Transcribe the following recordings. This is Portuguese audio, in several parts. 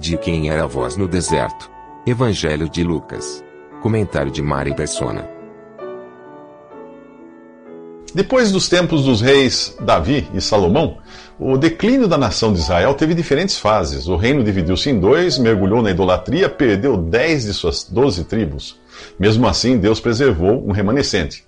De quem era a voz no deserto? Evangelho de Lucas. Comentário de Mari Persona. Depois dos tempos dos reis Davi e Salomão, o declínio da nação de Israel teve diferentes fases. O reino dividiu-se em dois, mergulhou na idolatria, perdeu dez de suas doze tribos. Mesmo assim, Deus preservou um remanescente.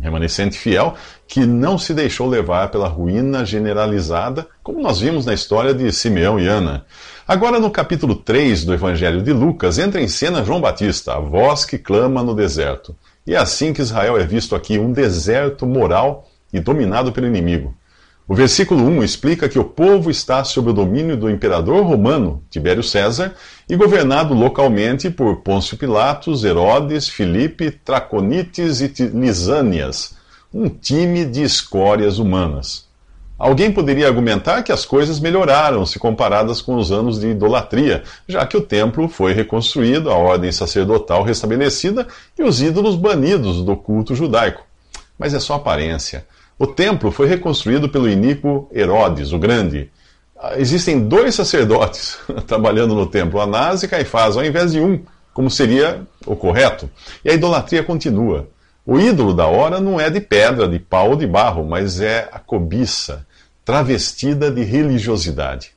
Remanescente fiel que não se deixou levar pela ruína generalizada, como nós vimos na história de Simeão e Ana. Agora, no capítulo 3 do Evangelho de Lucas, entra em cena João Batista, a voz que clama no deserto. E é assim que Israel é visto aqui, um deserto moral e dominado pelo inimigo. O versículo 1 explica que o povo está sob o domínio do imperador romano, Tibério César, e governado localmente por Pôncio Pilatos, Herodes, Filipe, Traconites e Lisânias, um time de escórias humanas. Alguém poderia argumentar que as coisas melhoraram se comparadas com os anos de idolatria, já que o templo foi reconstruído, a ordem sacerdotal restabelecida e os ídolos banidos do culto judaico. Mas é só aparência. O templo foi reconstruído pelo iníquo Herodes, o Grande. Existem dois sacerdotes trabalhando no templo, Anás e Caifás, ao invés de um, como seria o correto. E a idolatria continua. O ídolo da hora não é de pedra, de pau ou de barro, mas é a cobiça travestida de religiosidade.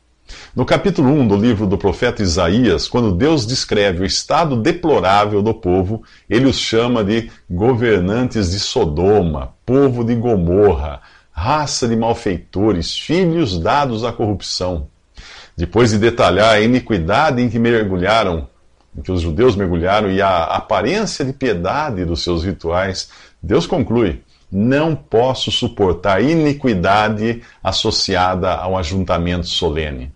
No capítulo 1 do livro do profeta Isaías, quando Deus descreve o estado deplorável do povo, ele os chama de governantes de Sodoma, povo de Gomorra, raça de malfeitores, filhos dados à corrupção. Depois de detalhar a iniquidade em que mergulharam, em que os judeus mergulharam e a aparência de piedade dos seus rituais, Deus conclui: não posso suportar iniquidade associada ao ajuntamento solene.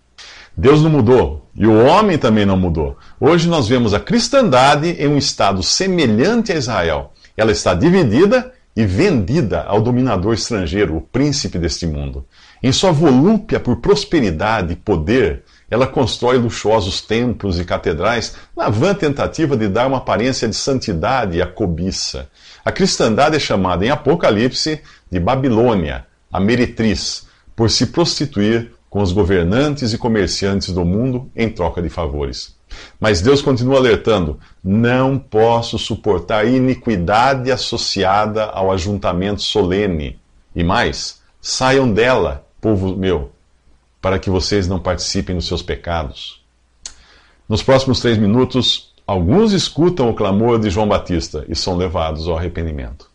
Deus não mudou e o homem também não mudou. Hoje nós vemos a cristandade em um estado semelhante a Israel. Ela está dividida e vendida ao dominador estrangeiro, o príncipe deste mundo. Em sua volúpia por prosperidade e poder, ela constrói luxuosos templos e catedrais na vã tentativa de dar uma aparência de santidade à cobiça. A cristandade é chamada em Apocalipse de Babilônia, a meretriz, por se prostituir com os governantes e comerciantes do mundo em troca de favores. Mas Deus continua alertando: não posso suportar iniquidade associada ao ajuntamento solene. E mais, saiam dela, povo meu, para que vocês não participem dos seus pecados. Nos próximos três minutos, alguns escutam o clamor de João Batista e são levados ao arrependimento.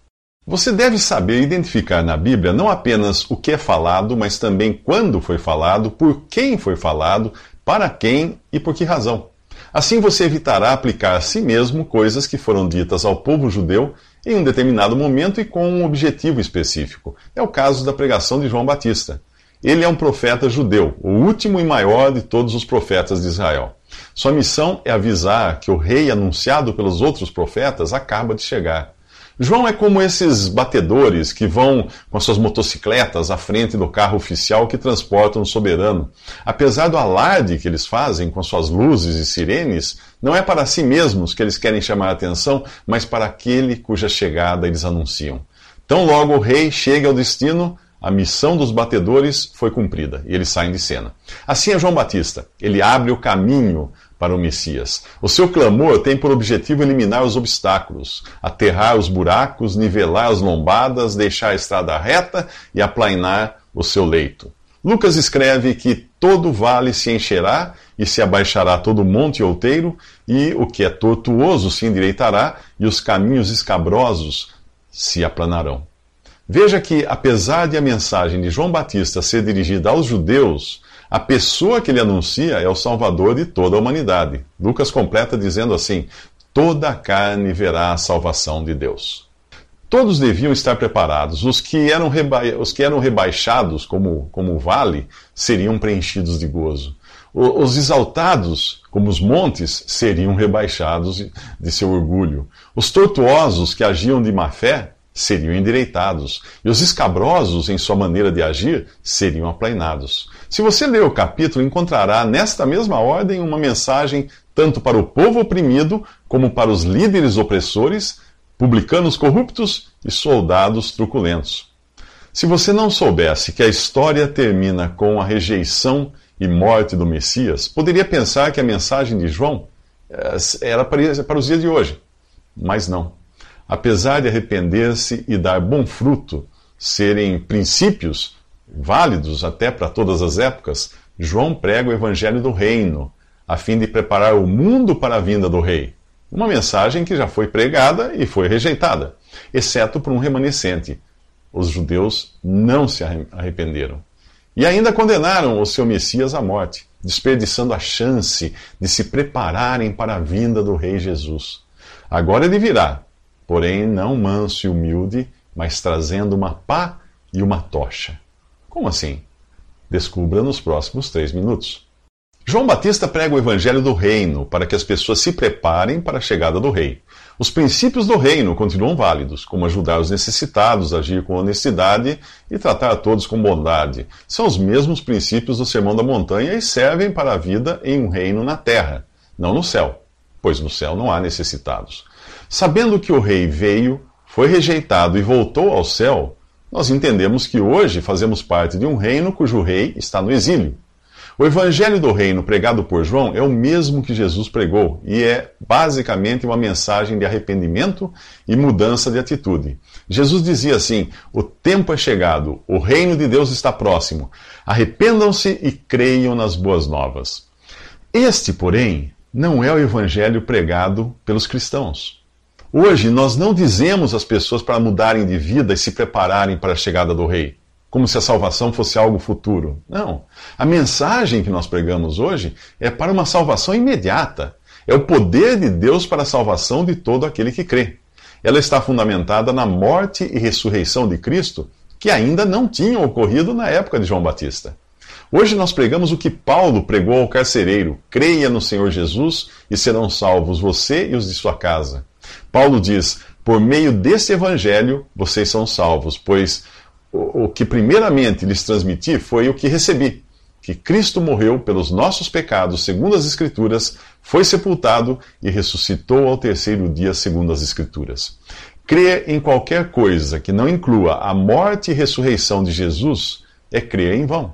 Você deve saber identificar na Bíblia não apenas o que é falado, mas também quando foi falado, por quem foi falado, para quem e por que razão. Assim você evitará aplicar a si mesmo coisas que foram ditas ao povo judeu em um determinado momento e com um objetivo específico. É o caso da pregação de João Batista. Ele é um profeta judeu, o último e maior de todos os profetas de Israel. Sua missão é avisar que o rei anunciado pelos outros profetas acaba de chegar. João é como esses batedores que vão com suas motocicletas à frente do carro oficial que transportam o soberano. Apesar do alarde que eles fazem com suas luzes e sirenes, não é para si mesmos que eles querem chamar a atenção, mas para aquele cuja chegada eles anunciam. Tão logo o rei chega ao destino, a missão dos batedores foi cumprida e eles saem de cena. Assim é João Batista. Ele abre o caminho para o Messias. O seu clamor tem por objetivo eliminar os obstáculos, aterrar os buracos, nivelar as lombadas, deixar a estrada reta e aplainar o seu leito. Lucas escreve que todo vale se encherá e se abaixará todo monte outeiro, e o que é tortuoso se endireitará, e os caminhos escabrosos se aplanarão. Veja que, apesar de a mensagem de João Batista ser dirigida aos judeus, a pessoa que ele anuncia é o Salvador de toda a humanidade. Lucas completa dizendo assim: toda a carne verá a salvação de Deus. Todos deviam estar preparados. Os que eram, reba... os que eram rebaixados, como, como vale, seriam preenchidos de gozo. Os exaltados, como os montes, seriam rebaixados de seu orgulho. Os tortuosos, que agiam de má fé, seriam endireitados. E os escabrosos, em sua maneira de agir, seriam aplainados. Se você ler o capítulo, encontrará nesta mesma ordem uma mensagem tanto para o povo oprimido como para os líderes opressores publicanos corruptos e soldados truculentos. Se você não soubesse que a história termina com a rejeição e morte do Messias, poderia pensar que a mensagem de João eh, era para os dias de hoje. Mas não. Apesar de arrepender-se e dar bom fruto, serem princípios válidos até para todas as épocas, João prega o evangelho do reino, a fim de preparar o mundo para a vinda do rei. Uma mensagem que já foi pregada e foi rejeitada, exceto por um remanescente. Os judeus não se arrependeram. E ainda condenaram o seu Messias à morte, desperdiçando a chance de se prepararem para a vinda do Rei Jesus. Agora ele virá, porém não manso e humilde, mas trazendo uma pá e uma tocha. Como assim? Descubra nos próximos três minutos. João Batista prega o evangelho do reino para que as pessoas se preparem para a chegada do rei. Os princípios do reino continuam válidos, como ajudar os necessitados, agir com honestidade e tratar a todos com bondade. São os mesmos princípios do Sermão da Montanha e servem para a vida em um reino na terra, não no céu, pois no céu não há necessitados. Sabendo que o rei veio, foi rejeitado e voltou ao céu, nós entendemos que hoje fazemos parte de um reino cujo rei está no exílio. O evangelho do reino pregado por João é o mesmo que Jesus pregou e é basicamente uma mensagem de arrependimento e mudança de atitude. Jesus dizia assim: O tempo é chegado, o reino de Deus está próximo. Arrependam-se e creiam nas boas novas. Este, porém, não é o evangelho pregado pelos cristãos. Hoje nós não dizemos às pessoas para mudarem de vida e se prepararem para a chegada do rei como se a salvação fosse algo futuro. Não. A mensagem que nós pregamos hoje é para uma salvação imediata. É o poder de Deus para a salvação de todo aquele que crê. Ela está fundamentada na morte e ressurreição de Cristo, que ainda não tinham ocorrido na época de João Batista. Hoje nós pregamos o que Paulo pregou ao carcereiro: creia no Senhor Jesus e serão salvos você e os de sua casa. Paulo diz: por meio desse evangelho vocês são salvos, pois o, que primeiramente lhes transmiti foi o que recebi: que Cristo morreu pelos nossos pecados, segundo as Escrituras, foi sepultado e ressuscitou ao terceiro dia, segundo as Escrituras. Crer em qualquer coisa que não inclua a morte e ressurreição de Jesus é crer em vão.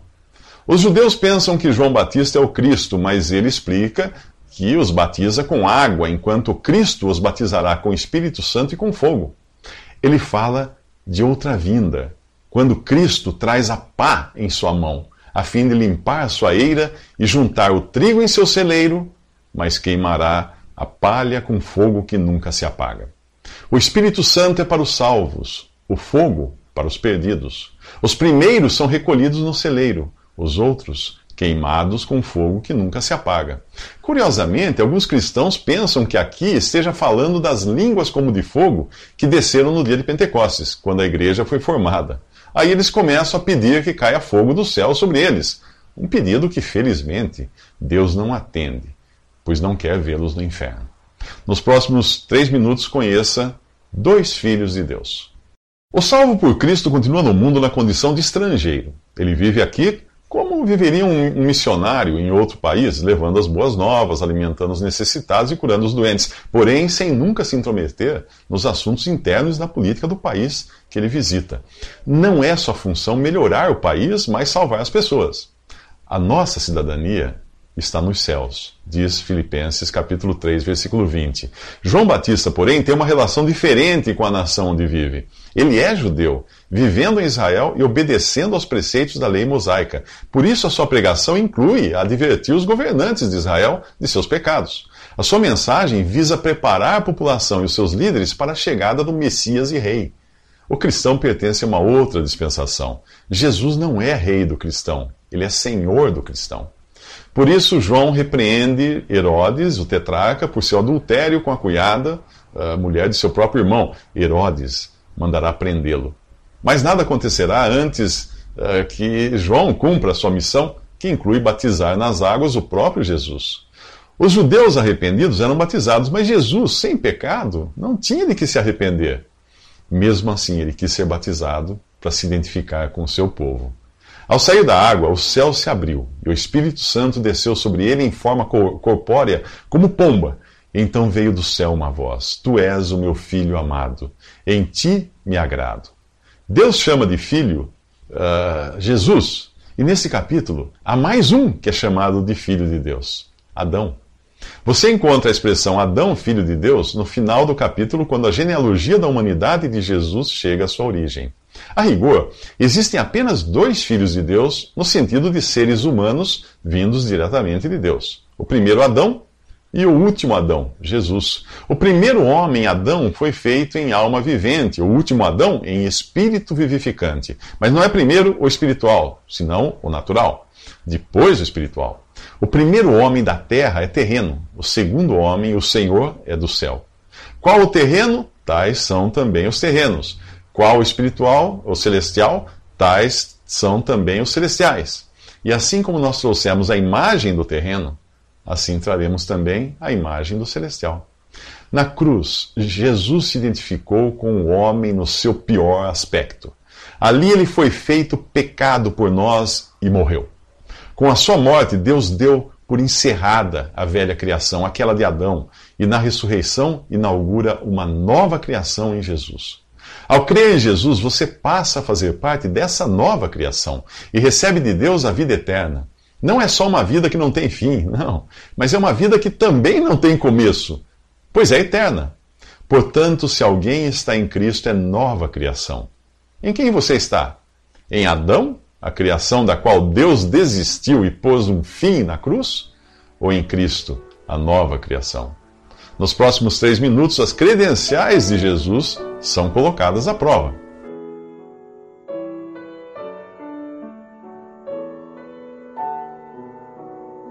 Os judeus pensam que João Batista é o Cristo, mas ele explica que os batiza com água, enquanto Cristo os batizará com Espírito Santo e com fogo. Ele fala de outra vinda, quando Cristo traz a pá em sua mão, a fim de limpar a sua eira e juntar o trigo em seu celeiro, mas queimará a palha com fogo que nunca se apaga. O Espírito Santo é para os salvos, o fogo para os perdidos. Os primeiros são recolhidos no celeiro, os outros queimados com fogo que nunca se apaga. Curiosamente, alguns cristãos pensam que aqui esteja falando das línguas como de fogo que desceram no dia de Pentecostes, quando a igreja foi formada. Aí eles começam a pedir que caia fogo do céu sobre eles. Um pedido que, felizmente, Deus não atende, pois não quer vê-los no inferno. Nos próximos três minutos, conheça dois filhos de Deus. O salvo por Cristo continua no mundo na condição de estrangeiro. Ele vive aqui como viveria um, missionário em outro país, levando as boas novas, alimentando os necessitados e curando os doentes, porém sem nunca se intrometer nos assuntos internos da política do país que ele visita. Não é sua função melhorar o país, mas salvar as pessoas. A nossa cidadania está nos céus, diz Filipenses capítulo 3, versículo 20. João Batista, porém, tem uma relação diferente com a nação onde vive. Ele é judeu, vivendo em Israel e obedecendo aos preceitos da lei mosaica. Por isso a sua pregação inclui advertir os governantes de Israel de seus pecados. A sua mensagem visa preparar a população e os seus líderes para a chegada do Messias e Rei. O cristão pertence a uma outra dispensação. Jesus não é rei do cristão, ele é senhor do cristão. Por isso, João repreende Herodes, o tetrarca, por seu adultério com a cunhada, a mulher de seu próprio irmão, Herodes, mandará prendê-lo. Mas nada acontecerá antes uh, que João cumpra a sua missão, que inclui batizar nas águas o próprio Jesus. Os judeus arrependidos eram batizados, mas Jesus, sem pecado, não tinha de que se arrepender. Mesmo assim, ele quis ser batizado para se identificar com o seu povo. Ao sair da água, o céu se abriu e o Espírito Santo desceu sobre ele em forma corpórea, como pomba. Então veio do céu uma voz: Tu és o meu filho amado, em ti me agrado. Deus chama de filho uh, Jesus, e nesse capítulo há mais um que é chamado de filho de Deus: Adão. Você encontra a expressão Adão, filho de Deus, no final do capítulo, quando a genealogia da humanidade de Jesus chega à sua origem. A rigor, existem apenas dois filhos de Deus, no sentido de seres humanos vindos diretamente de Deus. O primeiro Adão e o último Adão, Jesus. O primeiro homem, Adão, foi feito em alma vivente, o último Adão em espírito vivificante. Mas não é primeiro o espiritual, senão o natural. Depois o espiritual. O primeiro homem da terra é terreno, o segundo homem, o Senhor, é do céu. Qual o terreno? Tais são também os terrenos. Qual espiritual, o celestial? Tais são também os celestiais. E assim como nós trouxemos a imagem do terreno, assim traremos também a imagem do celestial. Na cruz, Jesus se identificou com o homem no seu pior aspecto. Ali ele foi feito pecado por nós e morreu. Com a sua morte, Deus deu por encerrada a velha criação, aquela de Adão, e na ressurreição inaugura uma nova criação em Jesus. Ao crer em Jesus, você passa a fazer parte dessa nova criação e recebe de Deus a vida eterna. Não é só uma vida que não tem fim, não, mas é uma vida que também não tem começo, pois é eterna. Portanto, se alguém está em Cristo, é nova criação. Em quem você está? Em Adão a criação da qual Deus desistiu e pôs um fim na cruz? Ou em Cristo, a nova criação? Nos próximos três minutos, as credenciais de Jesus são colocadas à prova.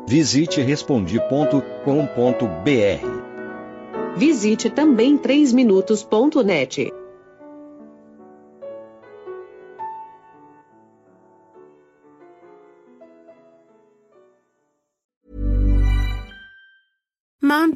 Visite respondi.com.br. Visite também 3minutos.net.